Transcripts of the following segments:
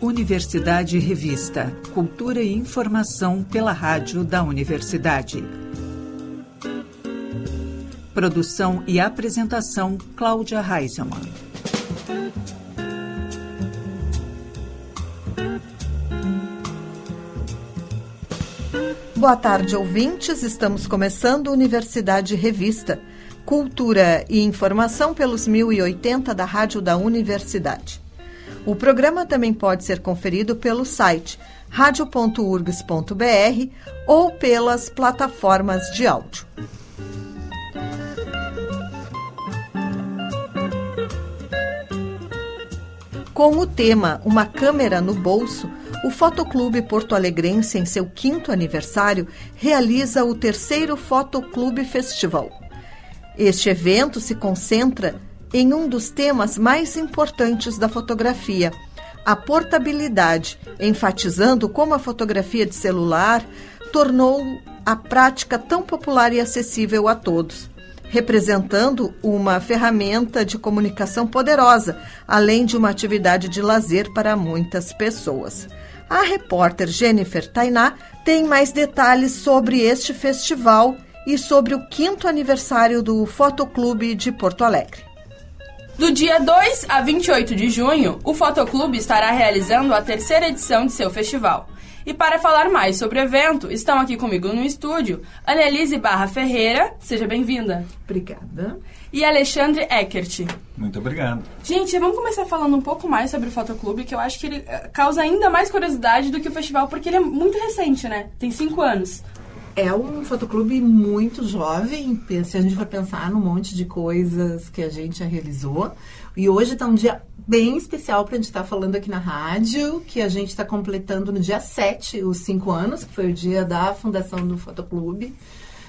Universidade Revista. Cultura e informação pela rádio da universidade. Produção e apresentação Cláudia Reisemann. Boa tarde, ouvintes. Estamos começando Universidade Revista. Cultura e informação pelos 1080 da Rádio da Universidade. O programa também pode ser conferido pelo site radio.urgs.br ou pelas plataformas de áudio. Com o tema Uma Câmera no Bolso, o Fotoclube Porto Alegrense, em seu quinto aniversário, realiza o terceiro Fotoclube Festival. Este evento se concentra em um dos temas mais importantes da fotografia, a portabilidade, enfatizando como a fotografia de celular tornou a prática tão popular e acessível a todos, representando uma ferramenta de comunicação poderosa, além de uma atividade de lazer para muitas pessoas. A repórter Jennifer Tainá tem mais detalhes sobre este festival e sobre o quinto aniversário do Fotoclube de Porto Alegre. Do dia 2 a 28 de junho, o Fotoclube estará realizando a terceira edição de seu festival. E para falar mais sobre o evento, estão aqui comigo no estúdio Annelise Barra Ferreira, seja bem-vinda. Obrigada. E Alexandre Eckert. Muito obrigado. Gente, vamos começar falando um pouco mais sobre o Fotoclube, que eu acho que ele eh, causa ainda mais curiosidade do que o festival, porque ele é muito recente, né? Tem cinco anos. É um fotoclube muito jovem, se a gente for pensar num monte de coisas que a gente já realizou. E hoje está um dia bem especial para a gente estar tá falando aqui na rádio, que a gente está completando no dia 7 os cinco anos, que foi o dia da fundação do Fotoclube.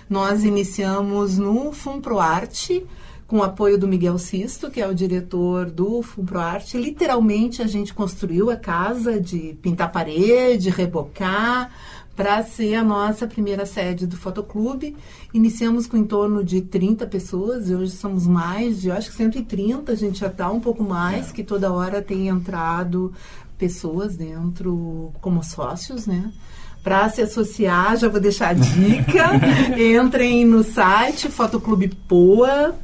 Nós iniciamos no FUNPROARTE, com o apoio do Miguel Sisto, que é o diretor do FUNPROARTE. Literalmente a gente construiu a casa de pintar parede, rebocar, para ser a nossa primeira sede do Fotoclube. Iniciamos com em torno de 30 pessoas hoje somos mais de, acho que 130, a gente já está um pouco mais, que toda hora tem entrado pessoas dentro como sócios, né? Para se associar, já vou deixar a dica. Entrem no site Fotoclube Poa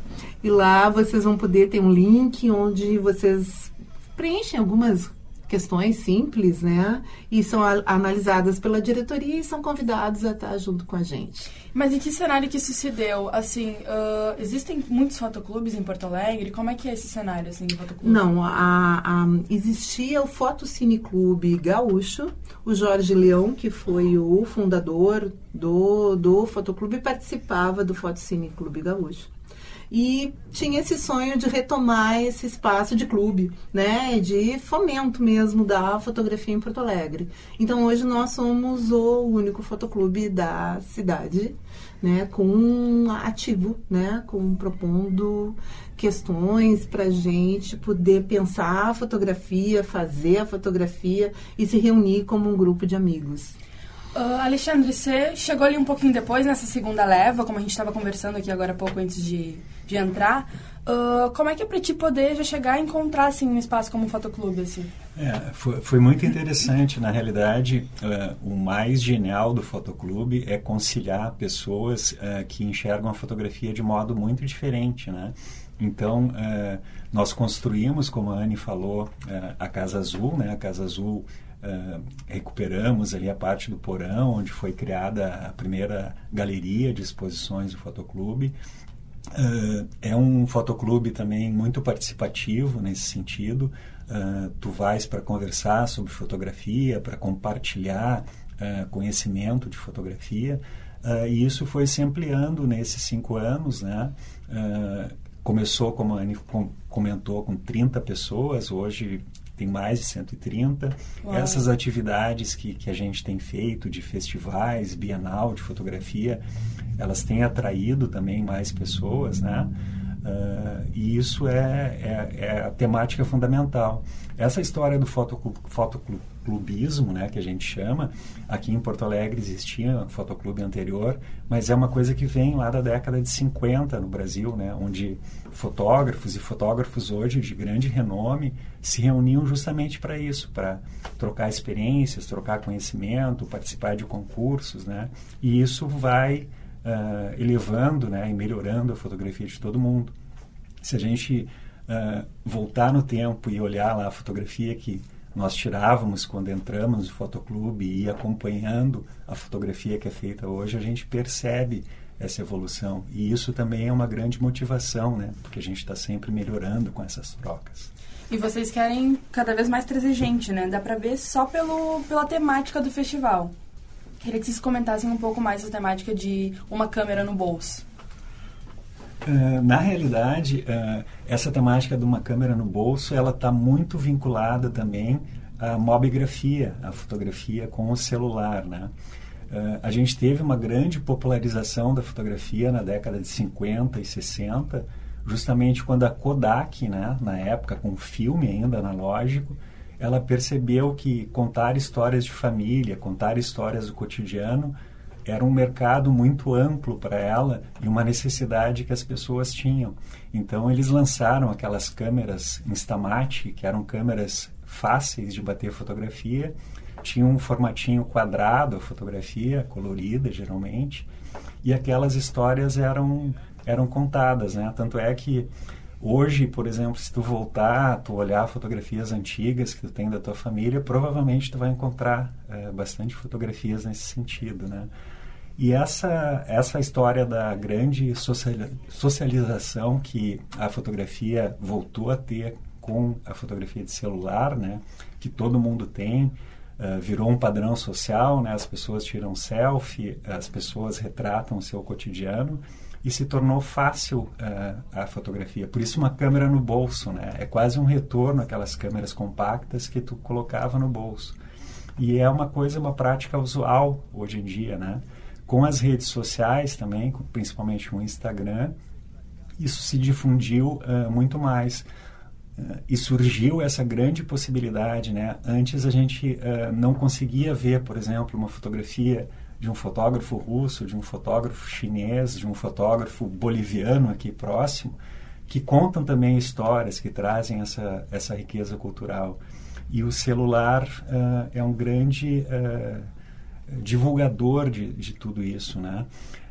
e lá vocês vão poder ter um link onde vocês preenchem algumas questões simples, né? E são a, analisadas pela diretoria e são convidados a estar junto com a gente. Mas em que cenário que isso se deu? Assim, uh, existem muitos fotoclubes em Porto Alegre? Como é que é esse cenário, assim, de fotoclube? Não, a, a, existia o Fotocine Clube Gaúcho, o Jorge Leão, que foi o fundador do, do fotoclube, participava do Fotocine Clube Gaúcho e tinha esse sonho de retomar esse espaço de clube, né, de fomento mesmo da fotografia em Porto Alegre. Então hoje nós somos o único fotoclube da cidade, né, com ativo, né, com propondo questões para gente poder pensar a fotografia, fazer a fotografia e se reunir como um grupo de amigos. Uh, Alexandre, você chegou ali um pouquinho depois nessa segunda leva, como a gente estava conversando aqui agora há pouco antes de, de entrar. Uh, como é que é para ti poder já chegar e encontrar assim, um espaço como um fotoclube? Assim? É, foi, foi muito interessante. Na realidade, uh, o mais genial do fotoclube é conciliar pessoas uh, que enxergam a fotografia de modo muito diferente, né? Então, nós construímos, como a Anne falou, a Casa Azul, né? A Casa Azul Uh, recuperamos ali a parte do porão, onde foi criada a primeira galeria de exposições do Fotoclube. Uh, é um fotoclube também muito participativo nesse sentido. Uh, tu vais para conversar sobre fotografia, para compartilhar conhecimento de fotografia. e isso foi se ampliando nesses cinco anos, né? começou, como a Anne comentou, com 30 pessoas, hoje tem mais de 130. Uau. Essas atividades que, que a gente tem feito de festivais, bienal de fotografia, elas têm atraído também mais pessoas, né? Uh, e isso é, é, é, a temática fundamental. Essa história do fotoclubismo, né, que a gente chama, aqui em Porto Alegre existia um fotoclube anterior, mas é uma coisa que vem lá da década de 50 no Brasil, né, onde fotógrafos e fotógrafos hoje de grande renome se reuniam justamente para isso, para trocar experiências, trocar conhecimento, participar de concursos, né, e isso vai uh, elevando né, e melhorando a fotografia de todo mundo. Se a gente uh, voltar no tempo e olhar lá a fotografia que nós tirávamos quando entramos no fotoclube e acompanhando a fotografia que é feita hoje, a gente percebe essa evolução. E isso também é uma grande motivação, né? Porque a gente está sempre melhorando com essas trocas. E vocês querem cada vez mais trazer gente, né? Dá para ver só pelo, pela temática do festival. Queria que vocês comentassem um pouco mais a temática de uma câmera no bolso. Uh, na realidade, uh, essa temática de uma câmera no bolso, ela está muito vinculada também à mobigrafia, à fotografia com o celular, né? Uh, a gente teve uma grande popularização da fotografia na década de 50 e 60, justamente quando a Kodak, né, na época com filme ainda analógico, ela percebeu que contar histórias de família, contar histórias do cotidiano, era um mercado muito amplo para ela e uma necessidade que as pessoas tinham. Então eles lançaram aquelas câmeras Instamate, que eram câmeras fáceis de bater fotografia, tinha um formatinho quadrado a fotografia, colorida geralmente, e aquelas histórias eram eram contadas, né? Tanto é que Hoje, por exemplo, se tu voltar, tu olhar fotografias antigas que tu tem da tua família, provavelmente tu vai encontrar é, bastante fotografias nesse sentido, né? E essa, essa história da grande socialização que a fotografia voltou a ter com a fotografia de celular, né? Que todo mundo tem, uh, virou um padrão social, né? As pessoas tiram selfie, as pessoas retratam o seu cotidiano e se tornou fácil uh, a fotografia. Por isso uma câmera no bolso, né? É quase um retorno àquelas câmeras compactas que tu colocava no bolso. E é uma coisa, uma prática usual hoje em dia, né? Com as redes sociais também, principalmente o Instagram, isso se difundiu uh, muito mais. Uh, e surgiu essa grande possibilidade, né? Antes a gente não conseguia ver, por exemplo, uma fotografia de um fotógrafo russo, de um fotógrafo chinês, de um fotógrafo boliviano aqui próximo, que contam também histórias, que trazem essa, essa riqueza cultural. E o celular uh, é um grande uh, divulgador de, de tudo isso, né?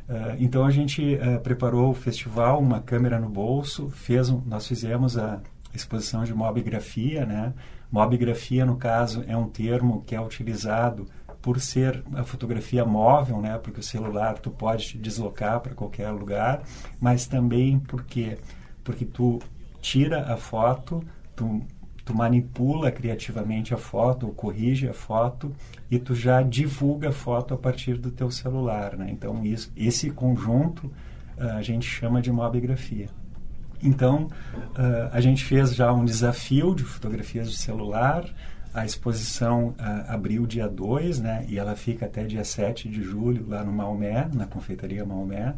Uh, então a gente preparou o festival, uma câmera no bolso, fez um, nós fizemos a exposição de mobigrafia, né? Mobigrafia, no caso, é um termo que é utilizado por ser a fotografia móvel, né, porque o celular tu pode te deslocar para qualquer lugar, mas também porque porque tu tira a foto, tu, tu manipula criativamente a foto, ou corrige a foto e tu já divulga a foto a partir do teu celular, né? Então isso, esse conjunto uh, a gente chama de mobigrafia. Então uh, a gente fez já um desafio de fotografias de celular a exposição uh, abriu dia 2, né? E ela fica até dia 7 de julho lá no Maomé, na confeitaria Maomé.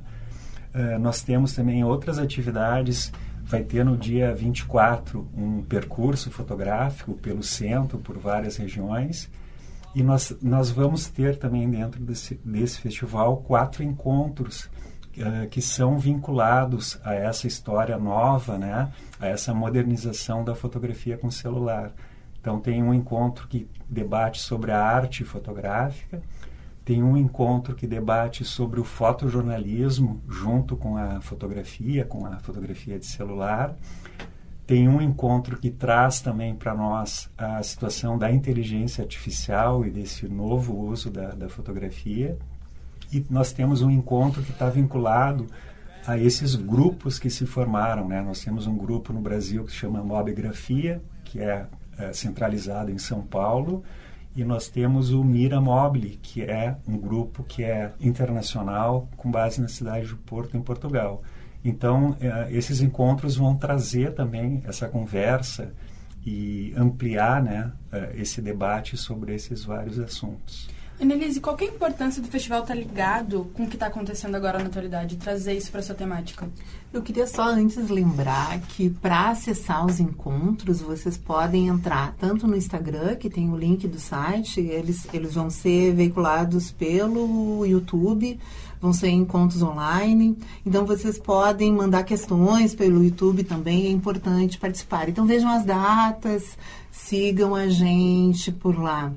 Uh, nós temos também outras atividades. Vai ter no dia 24 um percurso fotográfico pelo centro, por várias regiões. E nós, nós vamos ter também dentro desse, desse festival quatro encontros que são vinculados a essa história nova, né? a essa modernização da fotografia com celular. Então, tem um encontro que debate sobre a arte fotográfica, tem um encontro que debate sobre o fotojornalismo junto com a fotografia, com a fotografia de celular. Tem um encontro que traz também para nós a situação da inteligência artificial e desse novo uso da, da fotografia. E nós temos um encontro que está vinculado a esses grupos que se formaram. Né? Nós temos um grupo no Brasil que se chama Mobigrafia, que é é, centralizado em São Paulo, e nós temos o Mira Mobile, que é um grupo que é internacional com base na cidade de Porto, em Portugal. Então, é, esses encontros vão trazer também essa conversa e ampliar né, é, esse debate sobre esses vários assuntos. Annelise, qual é a importância do festival estar tá ligado com o que está acontecendo agora na atualidade, trazer isso para sua temática? Eu queria só antes lembrar que para acessar os encontros, vocês podem entrar tanto no Instagram, que tem o link do site, eles, eles vão ser veiculados pelo YouTube, vão ser encontros online. Então vocês podem mandar questões pelo YouTube também, é importante participar. Então vejam as datas, sigam a gente por lá.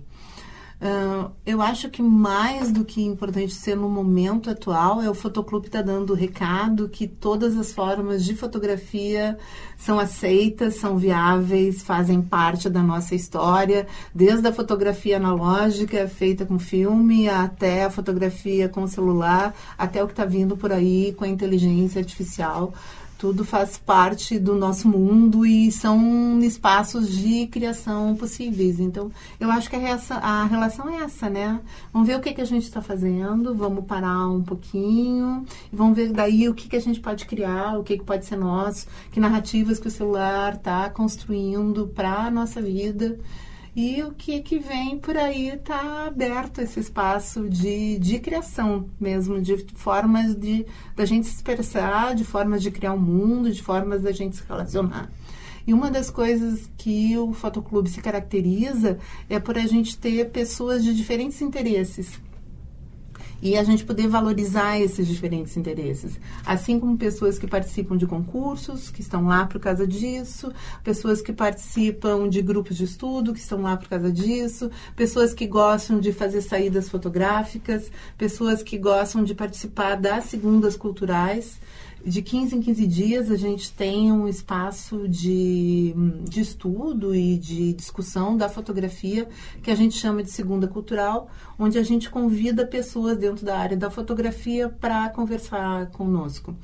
Uh, eu acho que mais do que importante ser no momento atual é o Fotoclube estar tá dando o recado que todas as formas de fotografia são aceitas, são viáveis, fazem parte da nossa história, desde a fotografia analógica feita com filme até a fotografia com celular, até o que está vindo por aí com a inteligência artificial tudo faz parte do nosso mundo e são espaços de criação possíveis. Então, eu acho que a, essa, a relação é essa, né? Vamos ver o que, que a gente está fazendo, vamos parar um pouquinho, vamos ver daí o que, que a gente pode criar, o que, que pode ser nosso, que narrativas que o celular está construindo para a nossa vida. E o que, que vem por aí está aberto esse espaço de, de criação mesmo, de formas de da gente se expressar, de formas de criar um mundo, de formas da gente se relacionar. E uma das coisas que o Fotoclube se caracteriza é por a gente ter pessoas de diferentes interesses e a gente poder valorizar esses diferentes interesses. Assim como pessoas que participam de concursos, que estão lá por causa disso, pessoas que participam de grupos de estudo, que estão lá por causa disso, pessoas que gostam de fazer saídas fotográficas, pessoas que gostam de participar das segundas culturais de 15 em 15 dias a gente tem um espaço de, de estudo e de discussão da fotografia que a gente chama de segunda cultural, onde a gente convida pessoas dentro da área da fotografia para conversar conosco.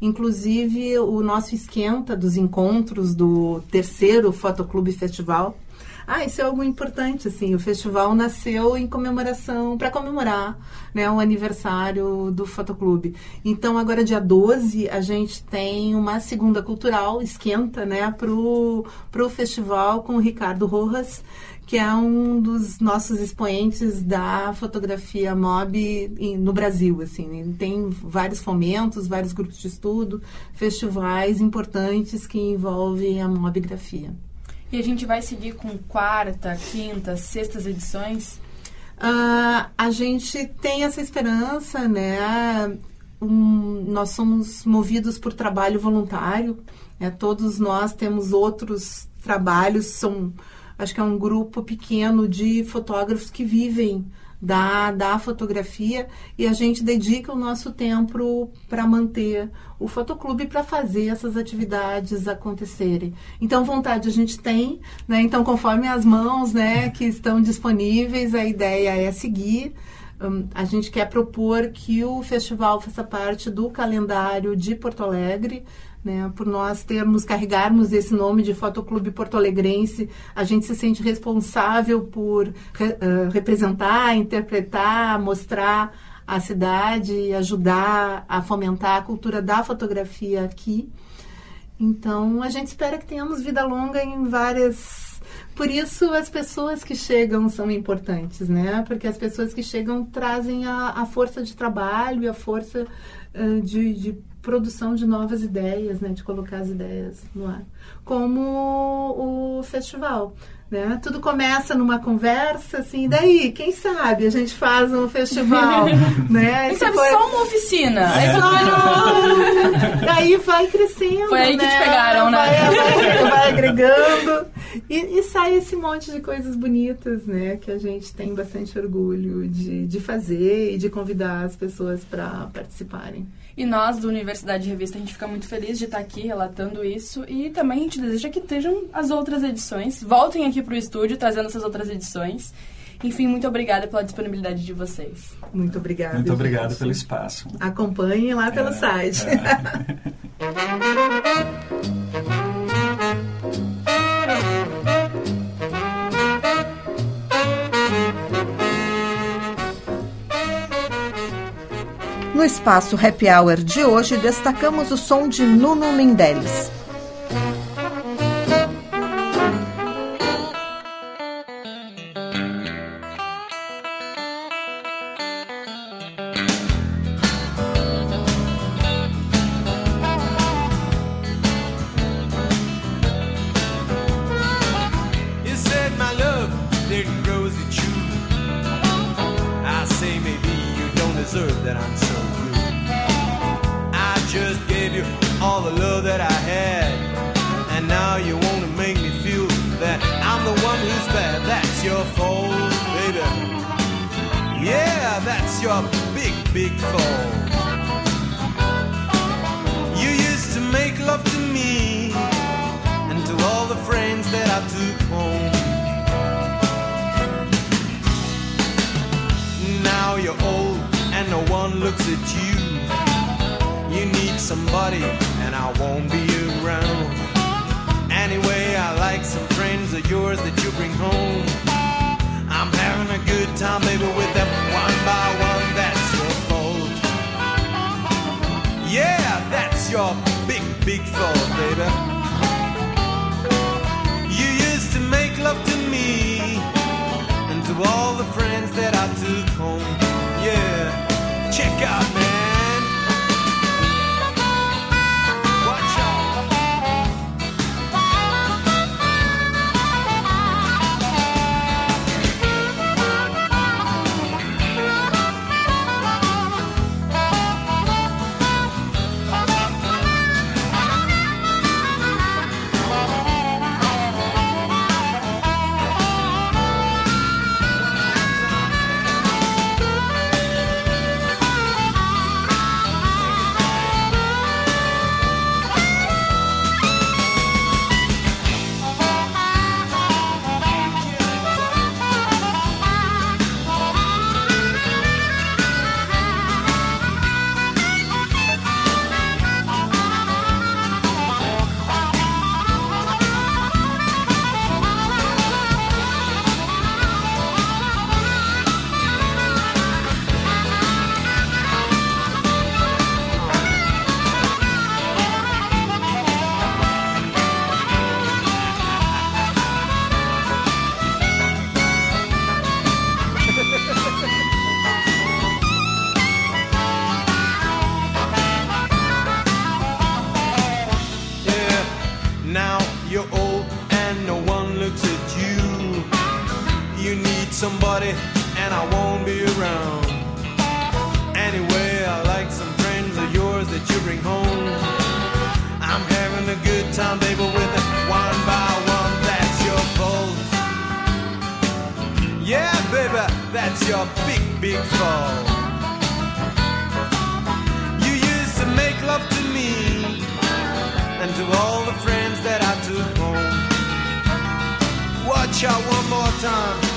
Inclusive, o nosso esquenta dos encontros do terceiro Fotoclube Festival ah, isso é algo importante, assim. O festival nasceu em comemoração, para comemorar né, o aniversário do Fotoclube. Então, agora, dia 12, a gente tem uma segunda cultural, esquenta, né, pro, pro festival com o Ricardo Rojas, que é um dos nossos expoentes da fotografia mob no Brasil, assim. Tem vários fomentos, vários grupos de estudo, festivais importantes que envolvem a mobigrafia. E a gente vai seguir com quarta, quinta, sextas edições? Uh, a gente tem essa esperança, né? Um, nós somos movidos por trabalho voluntário. Né? Todos nós temos outros trabalhos. São, acho que é um grupo pequeno de fotógrafos que vivem da, da fotografia e a gente dedica o nosso tempo para manter o fotoclube para fazer essas atividades acontecerem. Então, vontade a gente tem, né? Então, conforme as mãos né, que estão disponíveis, a ideia é seguir. Um, a gente quer propor que o festival faça parte do calendário de Porto Alegre né? Por nós termos, carregarmos esse nome de Fotoclube Porto Alegrense, a gente se sente responsável por uh, representar, interpretar, mostrar a cidade e ajudar a fomentar a cultura da fotografia aqui. Então, a gente espera que tenhamos vida longa em várias. Por isso, as pessoas que chegam são importantes, né? Porque as pessoas que chegam trazem a, a força de trabalho e a força uh, de, de produção de novas ideias, né, de colocar as ideias no ar, como o festival. Né? Tudo começa numa conversa, assim, daí, quem sabe a gente faz um festival, né? Quem sabe foi... só uma oficina. É. Aí daí vai crescendo, Foi aí né? que te pegaram, né? Vai, vai, vai agregando e, e, sai esse monte de coisas bonitas, né? Que a gente tem bastante orgulho de, de fazer e de convidar as pessoas para participarem. E nós, do Universidade Revista, a gente fica muito feliz de estar aqui relatando isso. E também a gente deseja que estejam as outras edições. Voltem aqui para o estúdio trazendo essas outras edições. Enfim, muito obrigada pela disponibilidade de vocês. Muito obrigada. Muito obrigado pelo espaço. Acompanhem lá pelo é, site. É. No espaço Happy Hour de hoje, destacamos o som de Nuno Mendeles. You used to make love to me and to all the friends that I took home. Now you're old and no one looks at you. You need somebody and I won't be around. Anyway, I like some friends of yours that you bring home. I'm having a good time, baby, with them one by one. Your big, big fault, baby. You used to make love to me and to all the friends that I took home. Yeah, check out, man. Big, fault. You used to make love to me and to all the friends that I took home. Watch out one more time.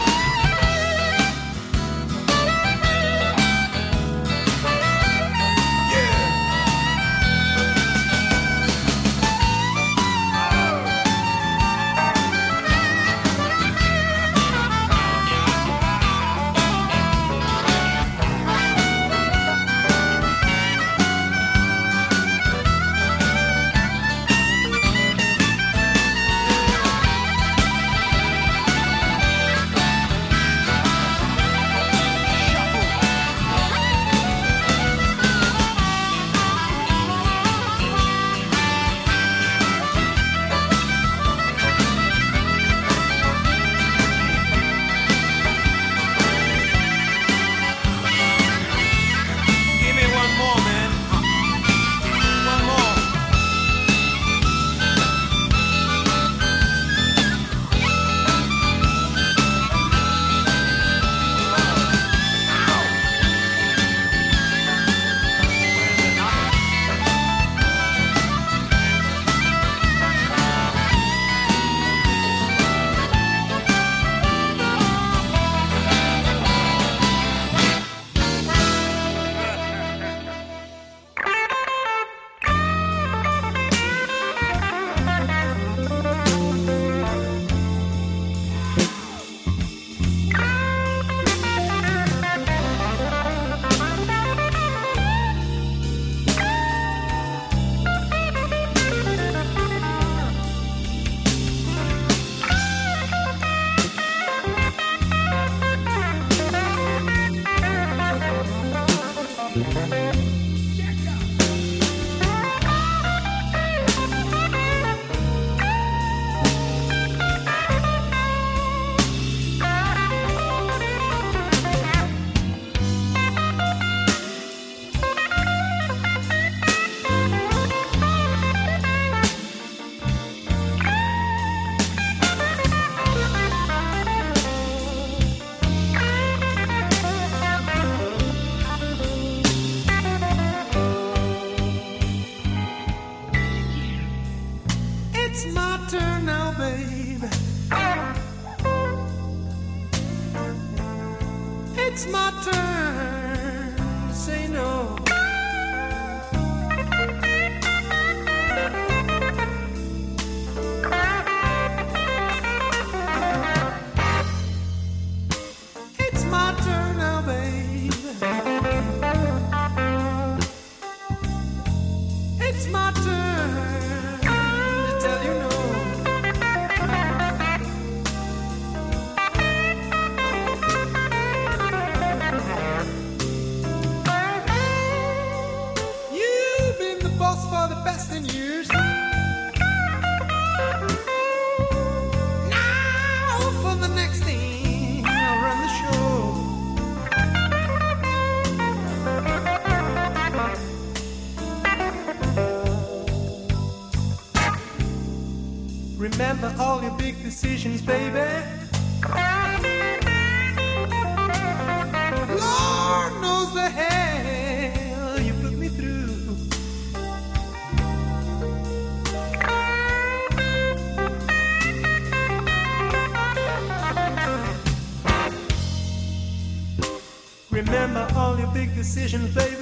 decisions, baby. Lord knows the hell you put me through. Remember all your big decisions, baby.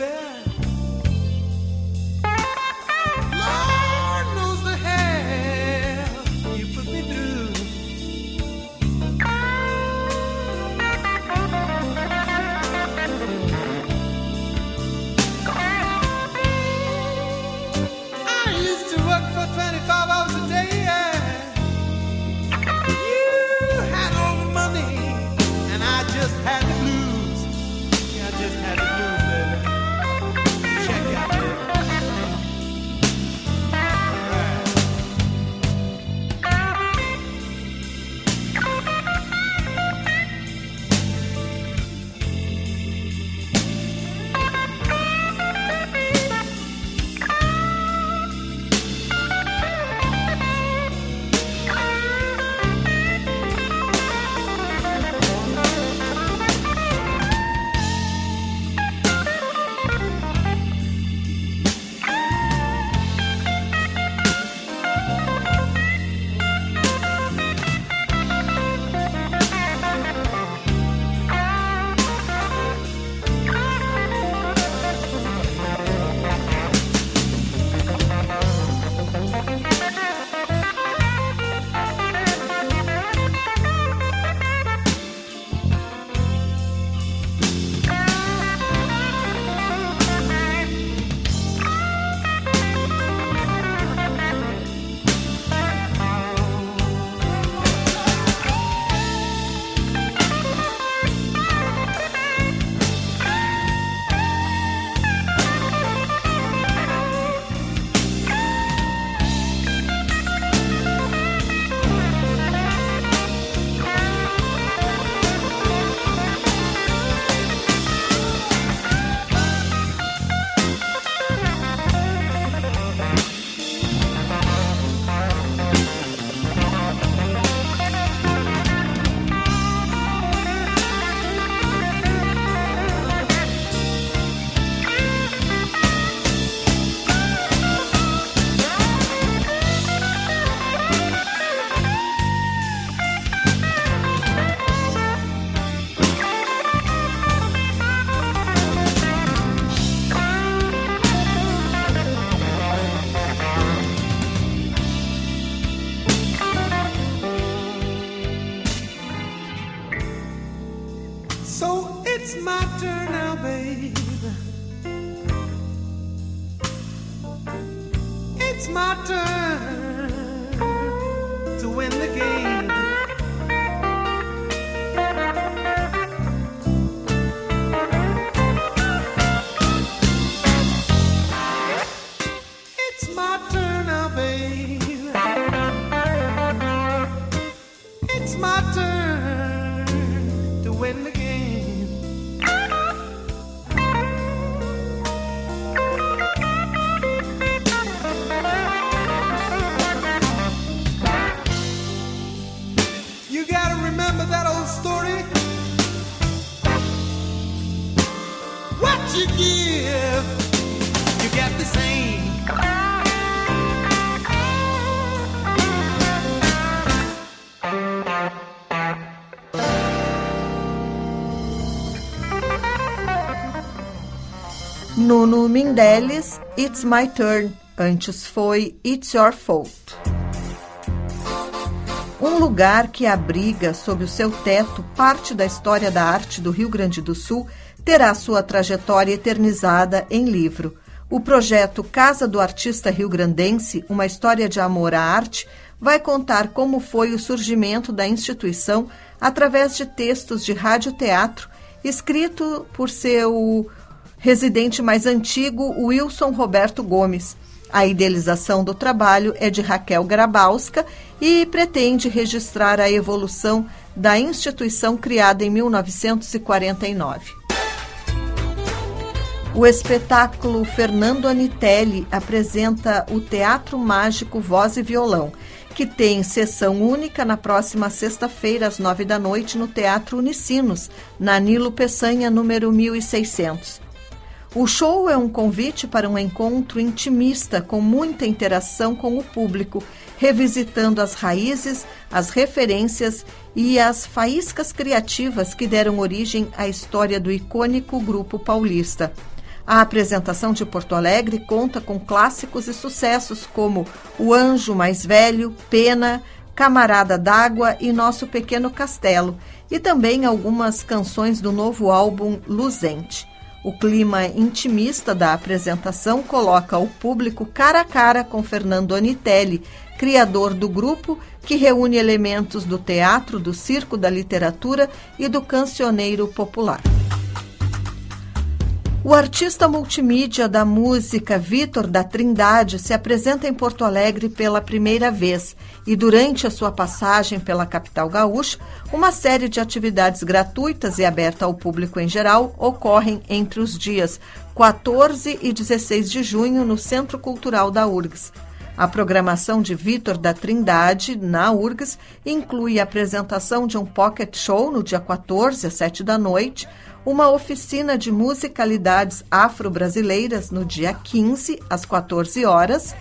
Nuno Mindeles, It's My Turn. Antes foi It's Your Fault. Um lugar que abriga sob o seu teto parte da história da arte do Rio Grande do Sul terá sua trajetória eternizada em livro. O projeto Casa do Artista Rio Grandense, uma história de amor à arte, vai contar como foi o surgimento da instituição através de textos de rádio-teatro escrito por seu residente mais antigo, Wilson Roberto Gomes. A idealização do trabalho é de Raquel Grabowska e pretende registrar a evolução da instituição criada em 1949. O espetáculo Fernando Anitelli apresenta o Teatro Mágico Voz e Violão, que tem sessão única na próxima sexta-feira, às nove da noite, no Teatro Unicinos, na Nilo Peçanha, número 1600. O show é um convite para um encontro intimista com muita interação com o público, revisitando as raízes, as referências e as faíscas criativas que deram origem à história do icônico grupo paulista. A apresentação de Porto Alegre conta com clássicos e sucessos como O Anjo Mais Velho, Pena, Camarada d'Água e Nosso Pequeno Castelo, e também algumas canções do novo álbum Luzente. O clima intimista da apresentação coloca o público cara a cara com Fernando Anitelli, criador do grupo que reúne elementos do teatro, do circo, da literatura e do cancioneiro popular. O artista multimídia da música Vitor da Trindade se apresenta em Porto Alegre pela primeira vez e, durante a sua passagem pela capital gaúcha, uma série de atividades gratuitas e aberta ao público em geral ocorrem entre os dias 14 e 16 de junho no Centro Cultural da URGS. A programação de Vitor da Trindade, na URGS, inclui a apresentação de um pocket show no dia 14, às 7 da noite, uma oficina de musicalidades afro-brasileiras no dia 15, às 14 horas,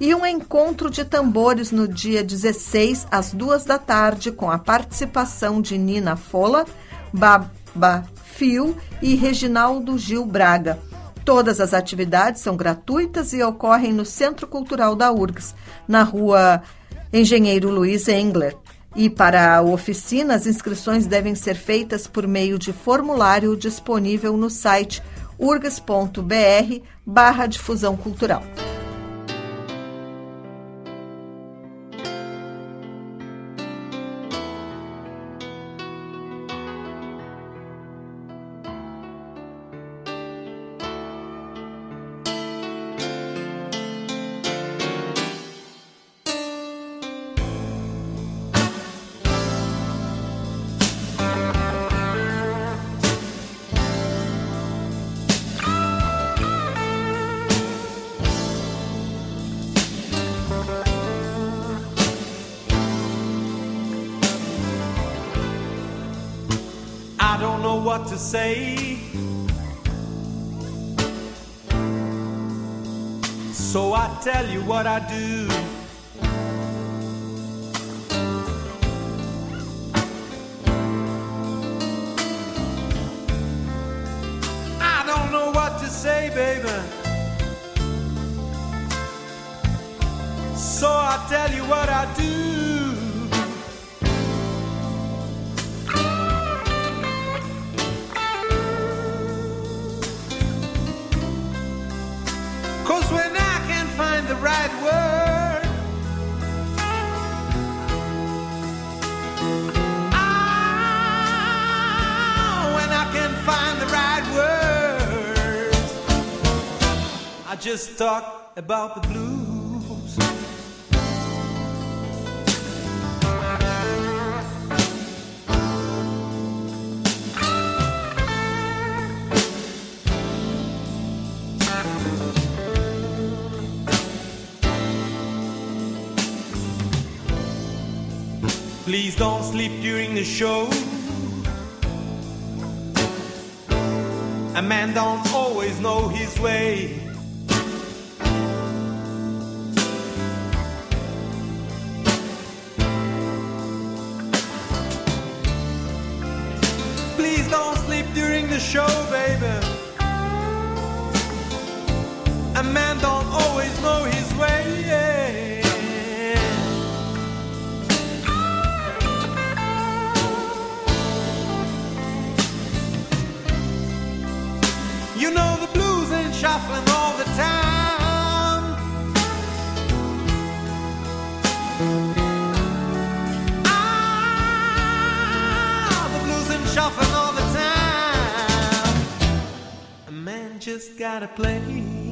e um encontro de tambores no dia 16, às 2 da tarde, com a participação de Nina Fola, Baba Fio e Reginaldo Gil Braga. Todas as atividades são gratuitas e ocorrem no Centro Cultural da URGS, na rua Engenheiro Luiz Engler. E para a oficina, as inscrições devem ser feitas por meio de formulário disponível no site urgs.br barra difusão cultural. To say. So I tell you what I do. Just talk about the blues. Please don't sleep during the show. A man don't always know his way. Show, just gotta play.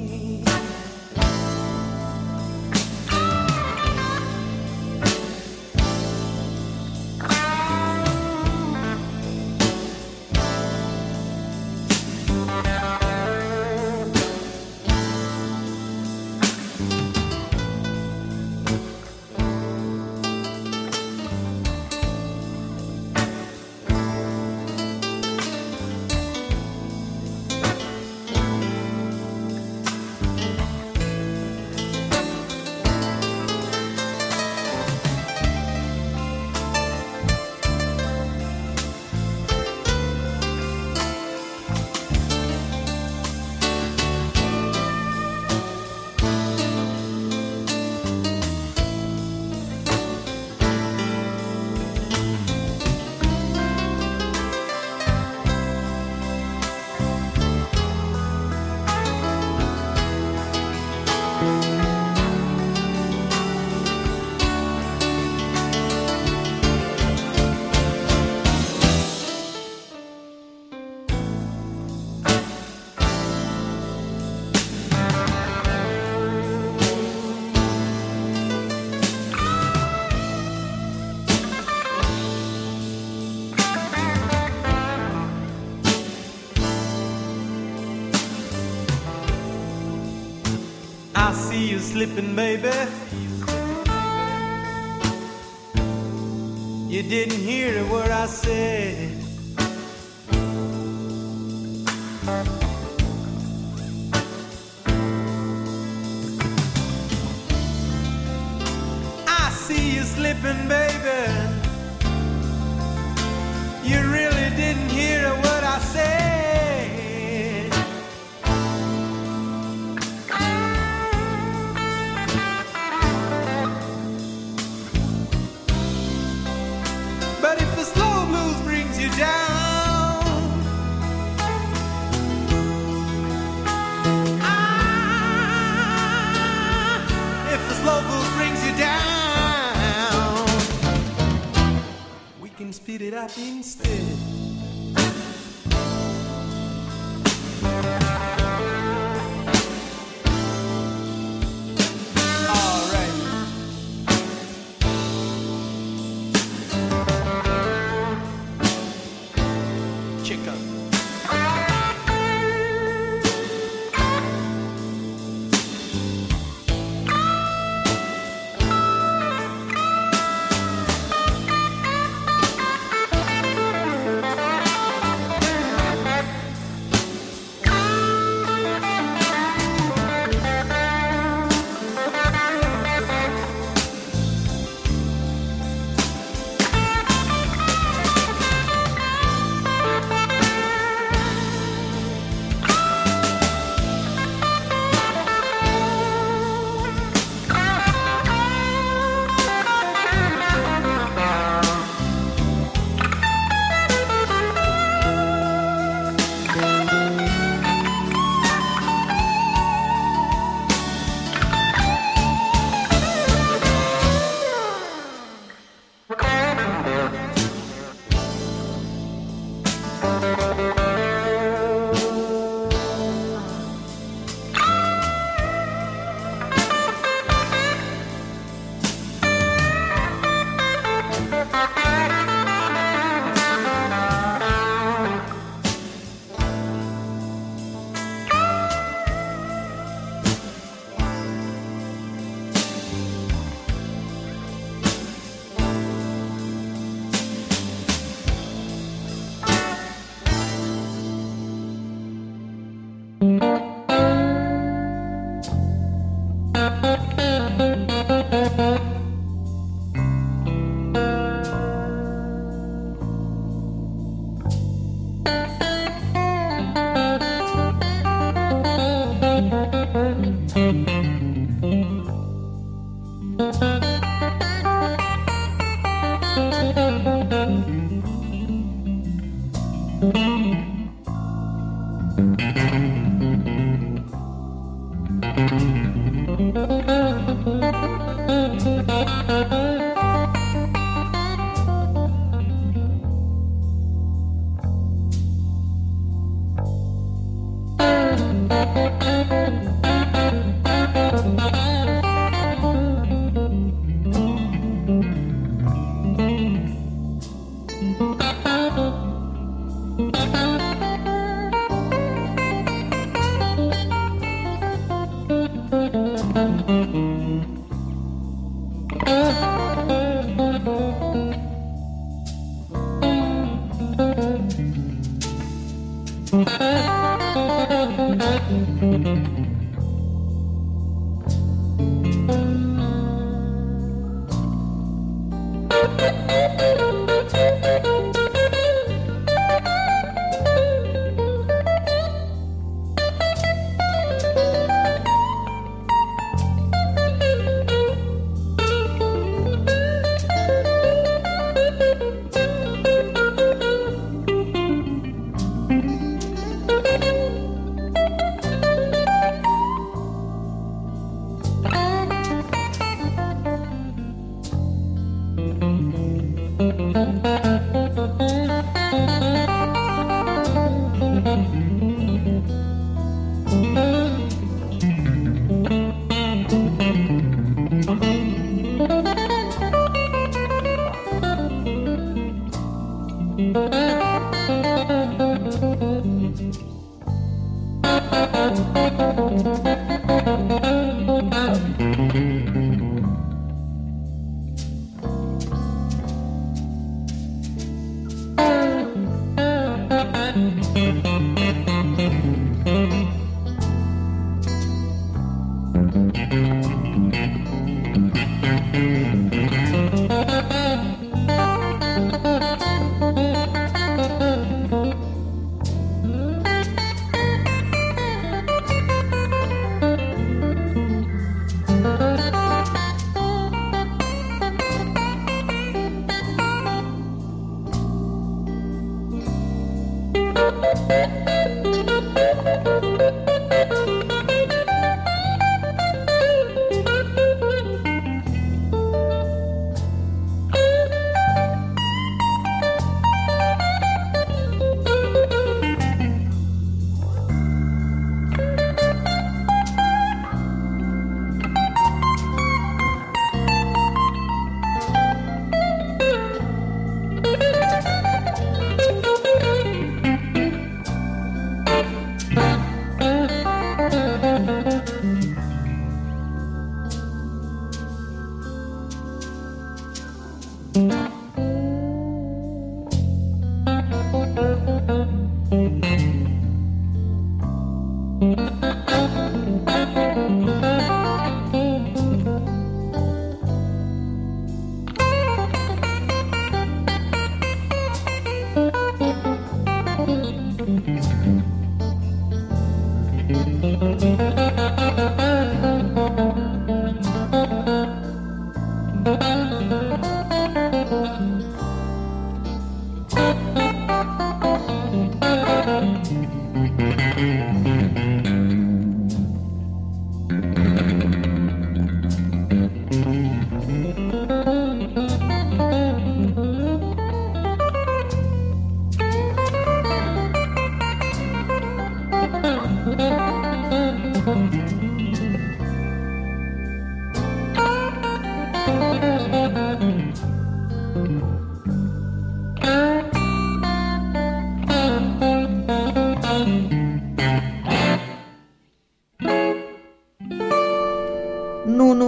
slipping, baby. You didn't hear a word I said.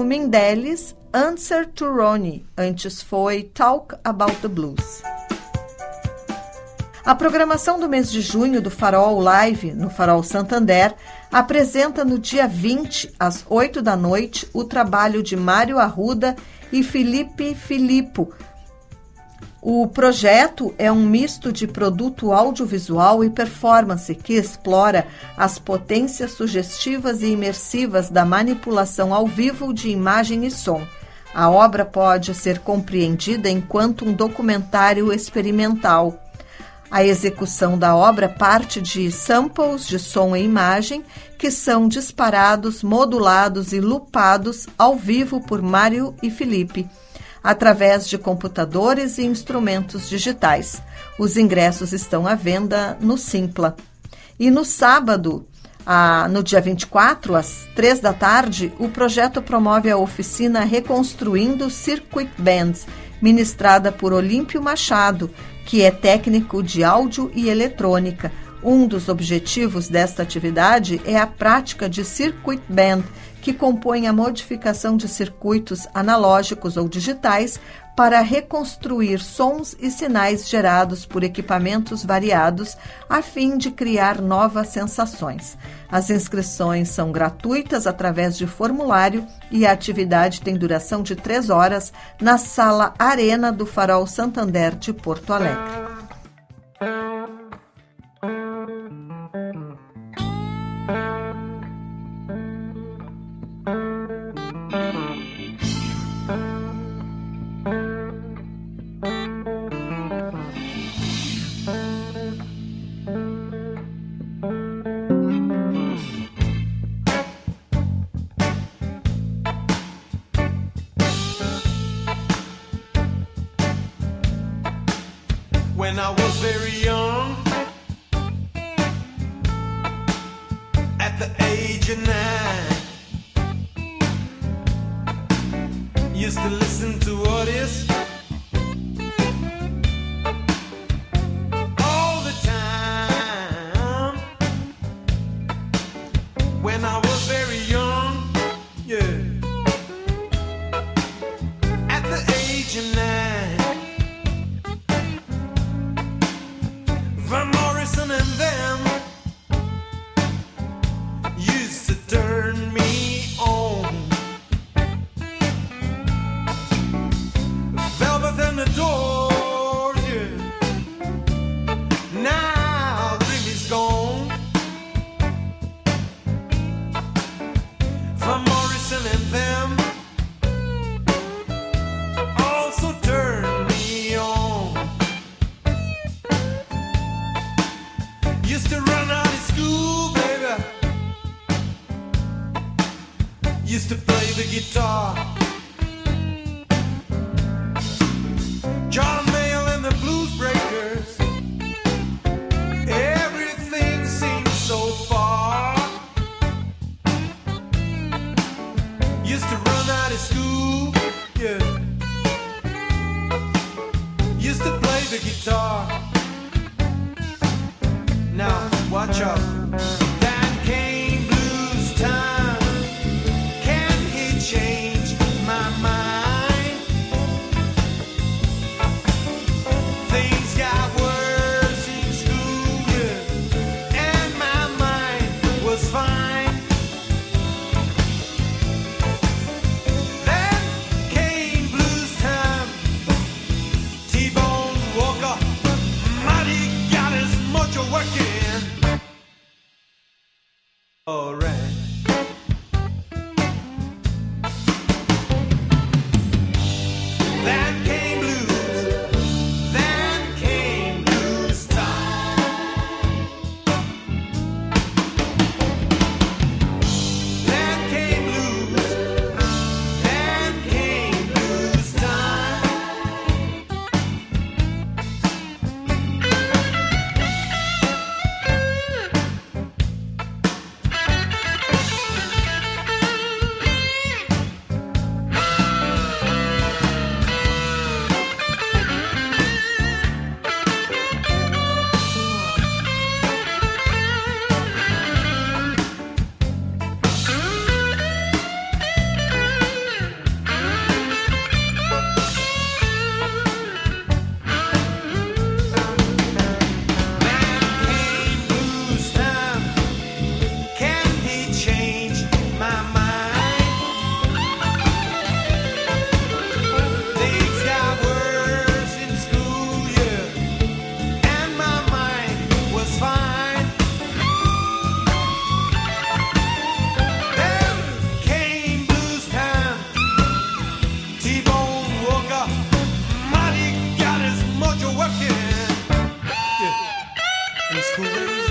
Nuno Mendeles, Answer to Ronnie. Antes foi Talk About the Blues. A programação do mês de junho do Farol Live, no Farol Santander, apresenta no dia 20, às 8 da noite, o trabalho de Mário Arruda e Felipe Filippo. O projeto é um misto de produto audiovisual e performance que explora as potências sugestivas e imersivas da manipulação ao vivo de imagem e som. A obra pode ser compreendida enquanto um documentário experimental A execução da obra parte de samples de som e imagem que são disparados, modulados e lupados ao vivo por Mário e Felipe, através de computadores e instrumentos digitais. Os ingressos estão à venda no Simpla. E no sábado, ah, no dia 24, às 3 da tarde, o projeto promove a oficina Reconstruindo Circuit Bands, ministrada por Olímpio Machado, que é técnico de áudio e eletrônica. Um dos objetivos desta atividade é a prática de circuit band, que compõe a modificação de circuitos analógicos ou digitais para reconstruir sons e sinais gerados por equipamentos variados, a fim de criar novas sensações. As inscrições são gratuitas através de formulário e a atividade tem duração de três horas na Sala Arena do Farol Santander de Porto Alegre. Who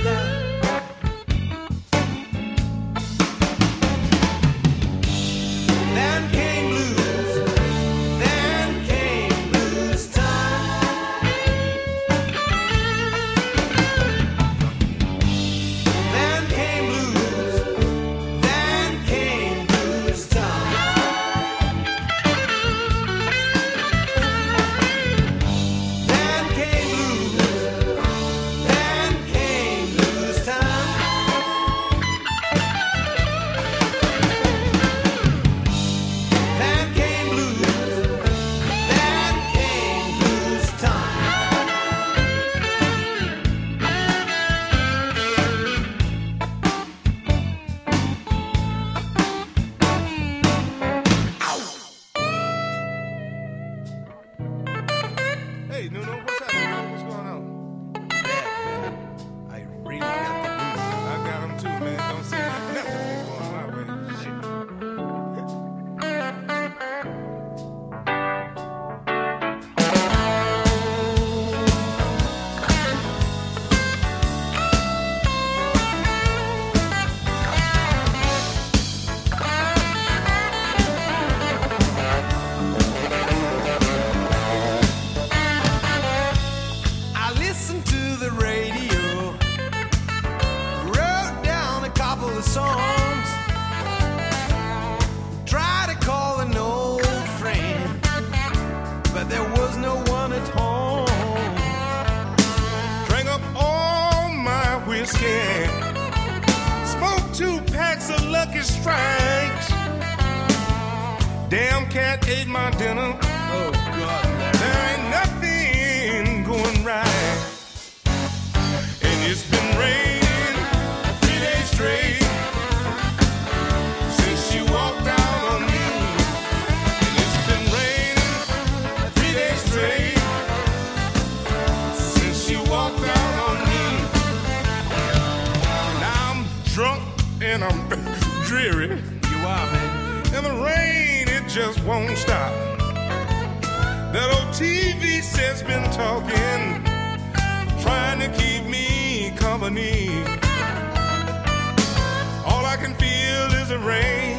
Damn cat ate my dinner. Oh, God. There ain't nothing going right. And it's been raining three days straight since she walked out on me. And it's been raining three days straight since she walked out on me. Now I'm drunk and I'm dreary. You are, man. And the rain, just won't stop. That old TV set's been talking, trying to keep me company. All I can feel is the rain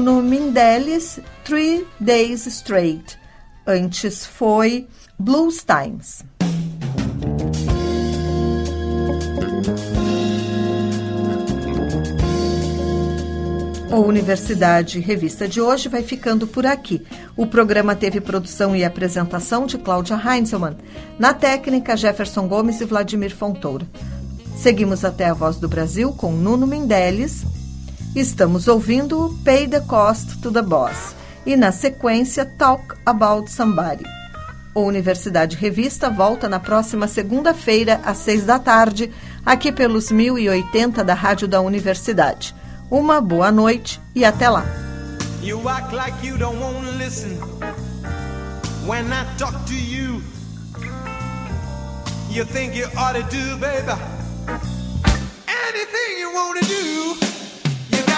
Nuno Mindeles, Three Days Straight. Antes foi Blues Times. O Universidade Revista de hoje vai ficando por aqui. O programa teve produção e apresentação de Cláudia Heinzelmann. Na técnica, Jefferson Gomes e Vladimir Fontoura. Seguimos até a Voz do Brasil com Nuno Mendeles. Estamos ouvindo Pay the Cost to the Boss. E na sequência, Talk About Somebody. O Universidade Revista volta na próxima segunda-feira, às seis da tarde, aqui pelos 1080 da Rádio da Universidade. Uma boa noite e até lá. You think you ought to do, baby, anything you want to do.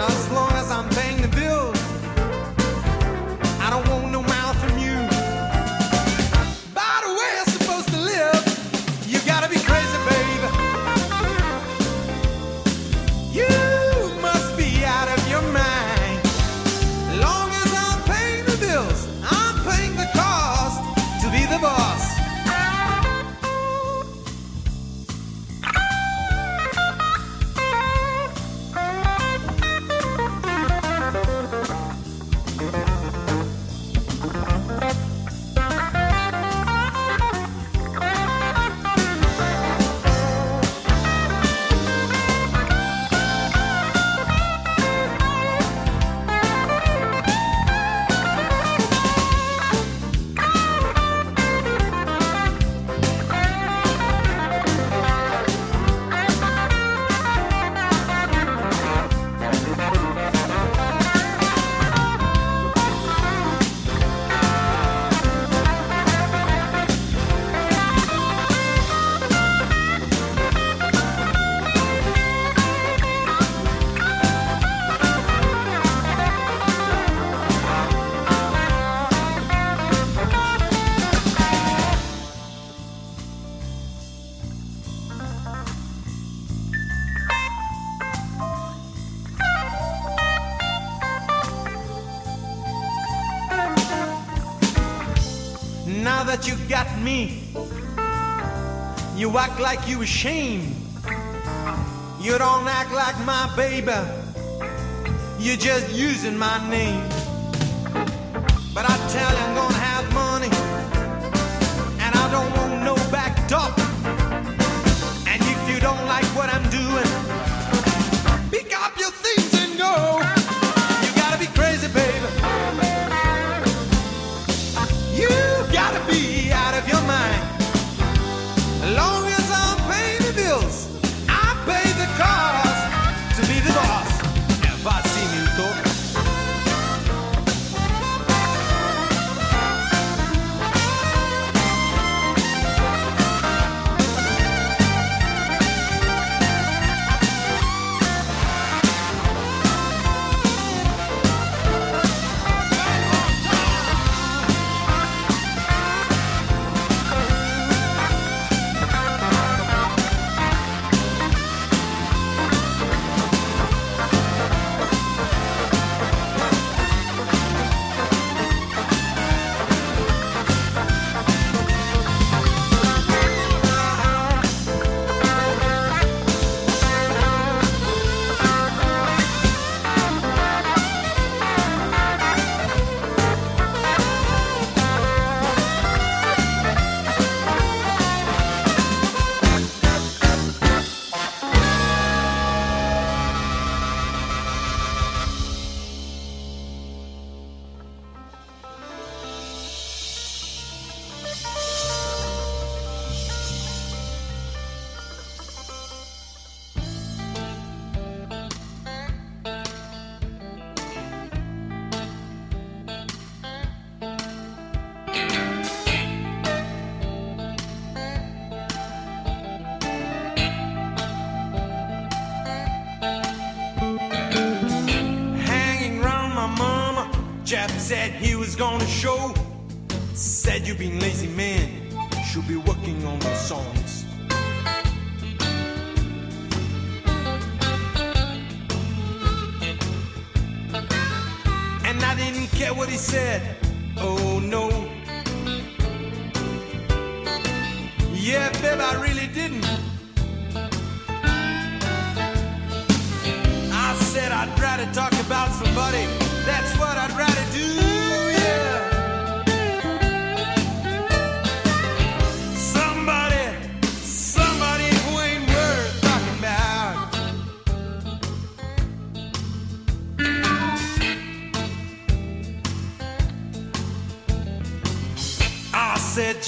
as long as I'm paying like you ashamed. You don't act like my baby. You're just using my name. But I tell you.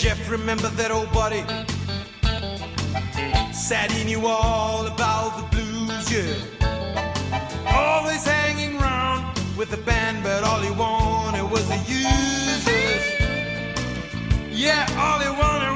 Jeff, remember that old buddy? Said he knew all about the blues, yeah. Always hanging round with the band, but all he wanted was the users. Yeah, all he wanted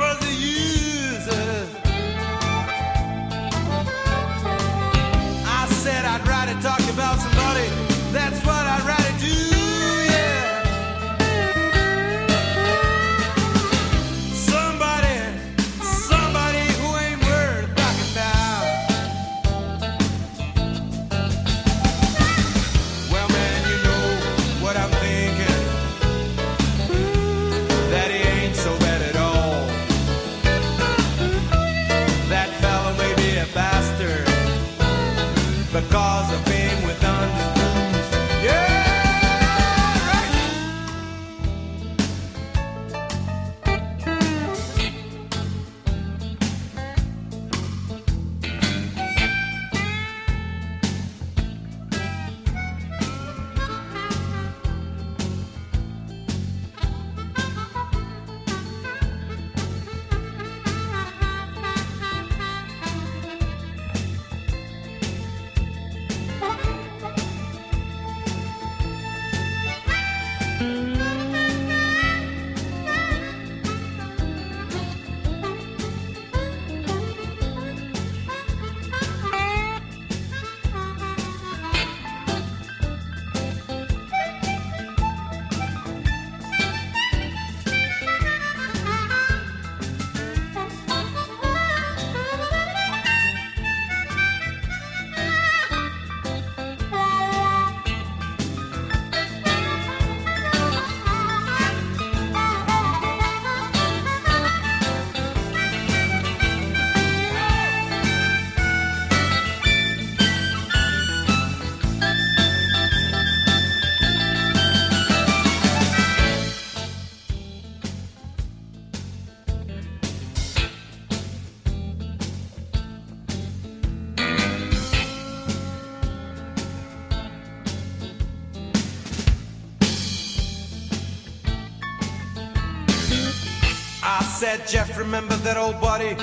remember that old buddy?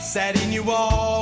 Said he knew all